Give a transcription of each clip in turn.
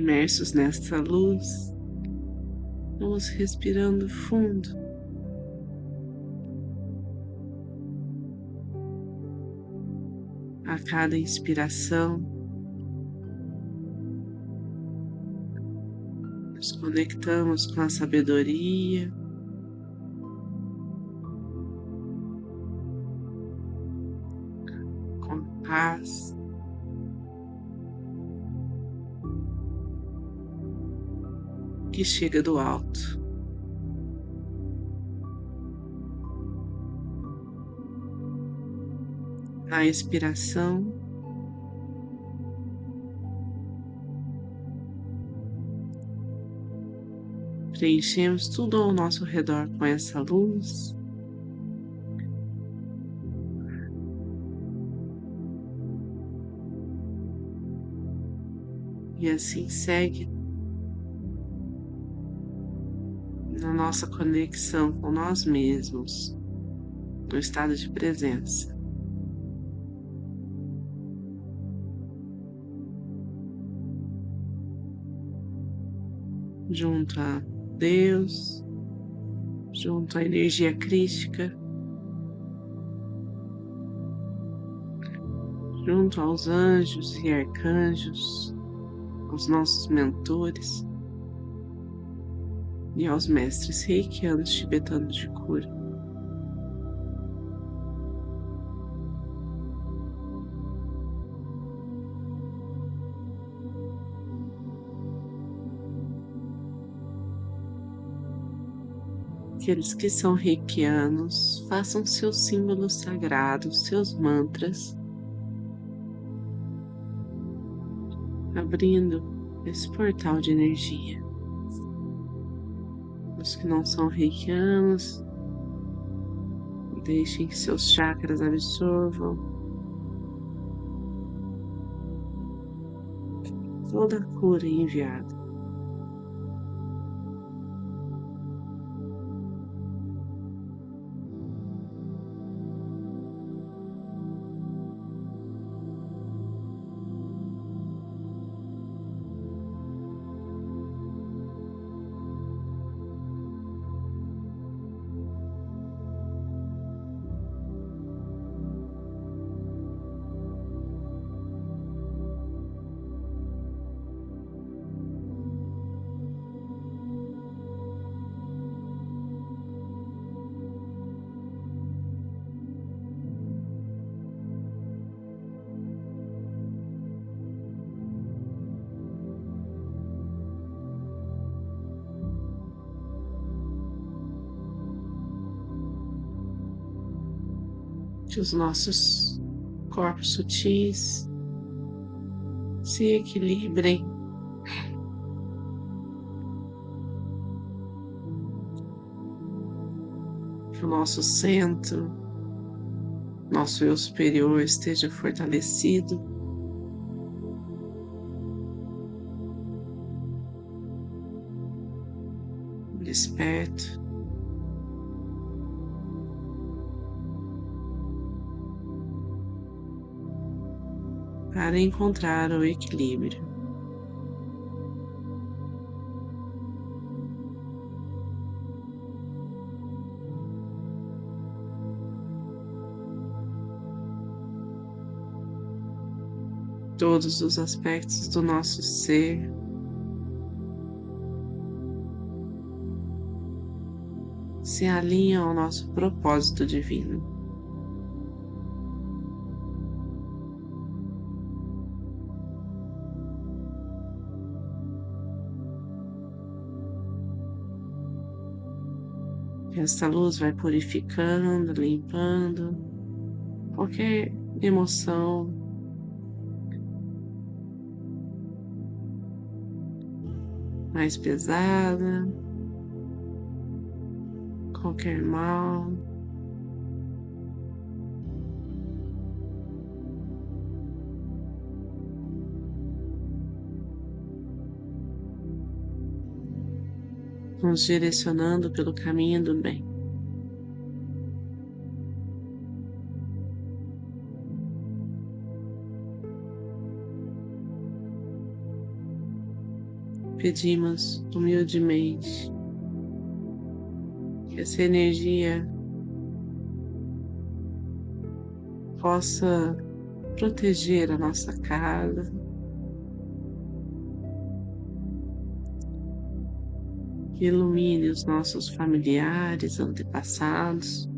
imersos nesta luz, vamos respirando fundo. A cada inspiração, nos conectamos com a sabedoria, com paz. Que chega do alto. Na expiração, preenchemos tudo ao nosso redor com essa luz. E assim segue nossa conexão com nós mesmos, no estado de presença. Junto a Deus, junto à energia crística, junto aos anjos e arcanjos, os nossos mentores e aos mestres reikianos tibetanos de cura. Aqueles que são reikianos, façam seus símbolos sagrados, seus mantras, abrindo esse portal de energia os que não são reikianos, deixem que seus chakras absorvam toda a cura enviada. Que os nossos corpos sutis se equilibrem. Que o nosso centro, nosso eu superior esteja fortalecido. Desperto. Para encontrar o equilíbrio. Todos os aspectos do nosso ser se alinham ao nosso propósito divino. Essa luz vai purificando, limpando qualquer emoção. Mais pesada, qualquer mal. Nos direcionando pelo caminho do bem. pedimos humildemente que essa energia possa proteger a nossa casa, que ilumine os nossos familiares, antepassados.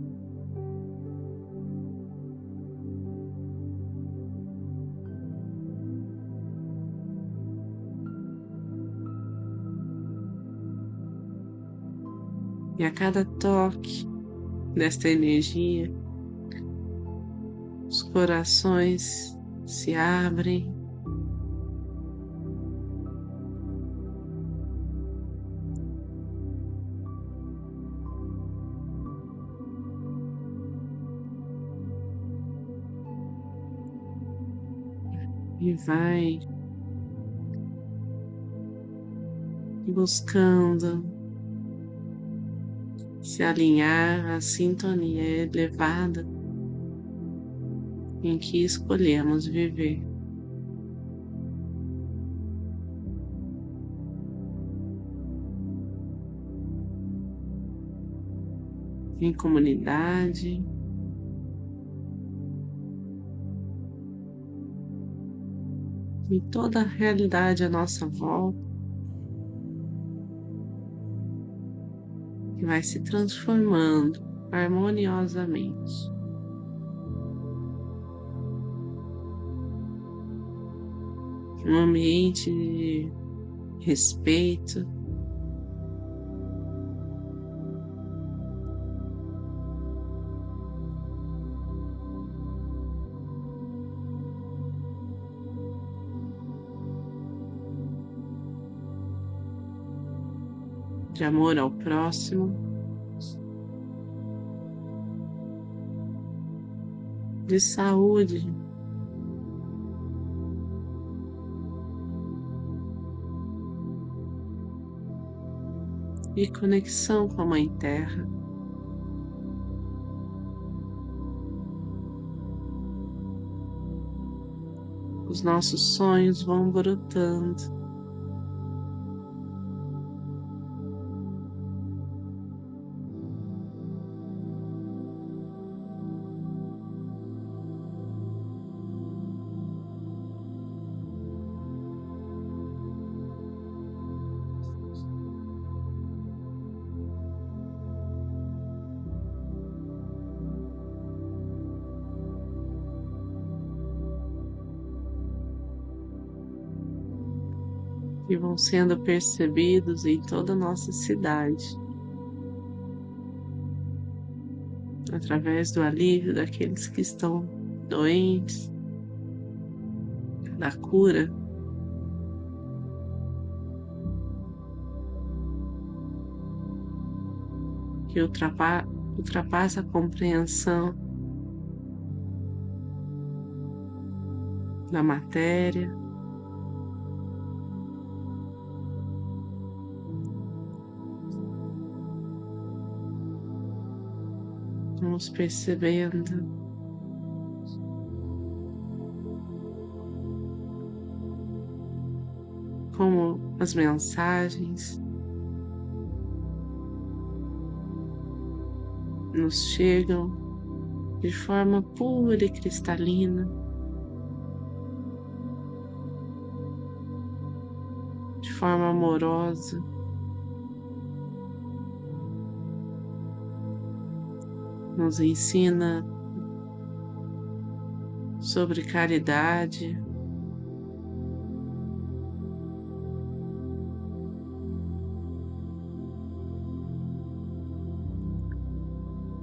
E a cada toque desta energia, os corações se abrem. E vai buscando se alinhar à sintonia elevada em que escolhemos viver. Em comunidade, em toda a realidade à nossa volta, que vai se transformando harmoniosamente. Um ambiente de respeito, de amor ao próximo, de saúde. E conexão com a Mãe Terra. Os nossos sonhos vão brotando. Que vão sendo percebidos em toda a nossa cidade, através do alívio daqueles que estão doentes, da cura. Que ultrapassa a compreensão da matéria, vamos percebendo como as mensagens nos chegam de forma pura e cristalina, de forma amorosa. Nos ensina sobre caridade.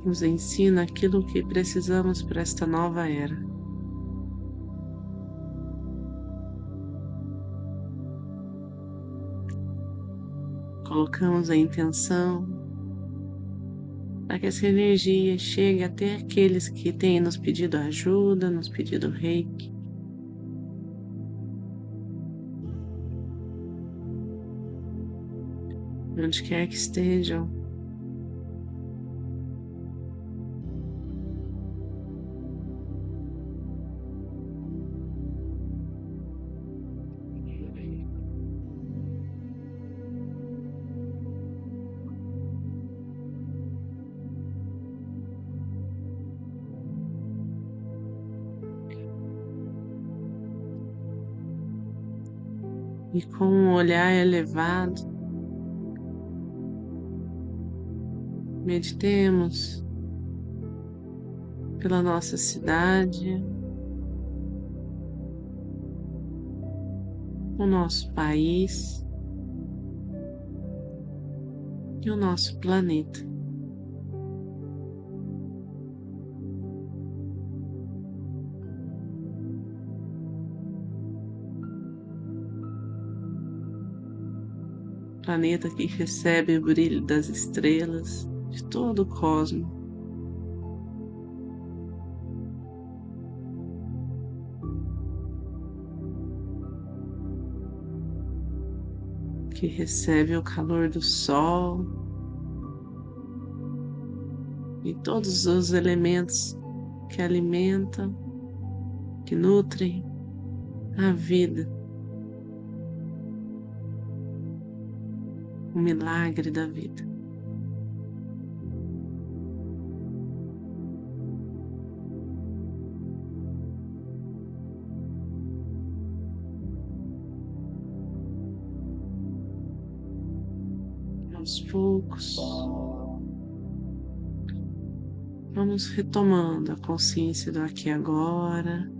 Nos ensina aquilo que precisamos para esta nova era. Colocamos a intenção para que essa energia chegue até aqueles que têm nos pedido ajuda, nos pedido reiki. Onde quer que estejam, e com um olhar elevado, meditemos pela nossa cidade, o nosso país e o nosso planeta. Planeta que recebe o brilho das estrelas de todo o cosmos. que recebe o calor do sol e todos os elementos que alimentam, que nutrem a vida. O milagre da vida. aos poucos, vamos retomando a consciência do aqui e agora,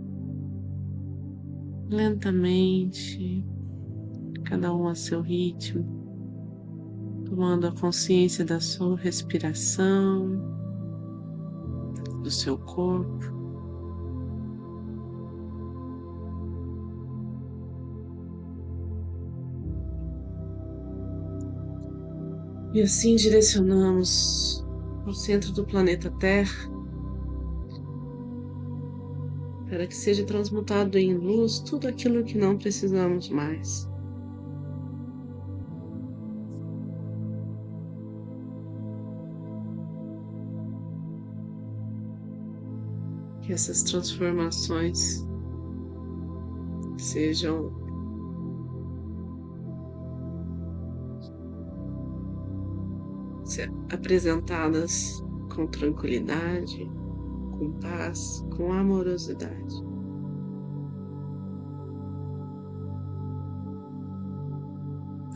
lentamente, cada um a seu ritmo, tomando a consciência da sua respiração, do seu corpo. E assim direcionamos ao centro do planeta Terra para que seja transmutado em luz tudo aquilo que não precisamos mais. Que essas transformações sejam apresentadas com tranquilidade, com paz, com amorosidade.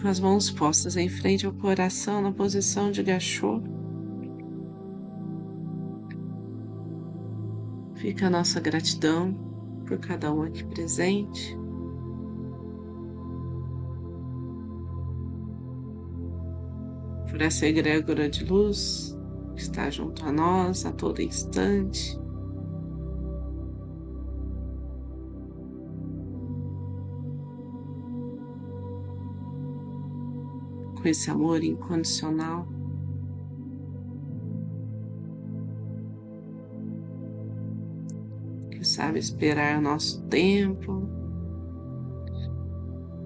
As mãos postas em frente ao coração na posição de gachô. Fica a nossa gratidão por cada um aqui presente. por essa egrégora de luz que está junto a nós a todo instante. Com esse amor incondicional. Sabe esperar o nosso tempo,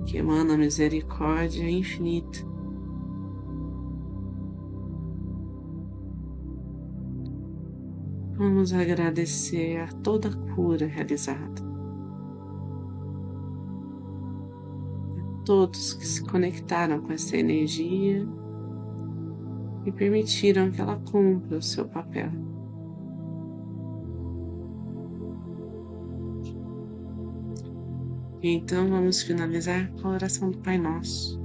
que emana misericórdia infinita. Vamos agradecer a toda cura realizada. A todos que se conectaram com essa energia e permitiram que ela cumpra o seu papel. Então vamos finalizar com a oração do Pai Nosso.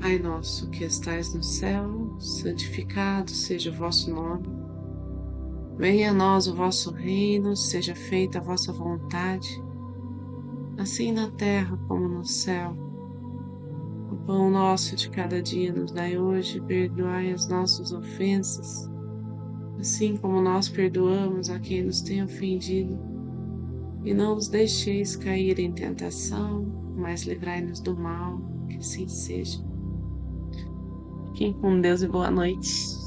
Pai nosso que estais no céu, santificado seja o vosso nome. Venha a nós o vosso reino, seja feita a vossa vontade, assim na terra como no céu. O pão nosso de cada dia nos dai hoje, perdoai as nossas ofensas, assim como nós perdoamos a quem nos tem ofendido. E não os deixeis cair em tentação, mas livrai-nos do mal, que assim seja. Fiquem com Deus e boa noite.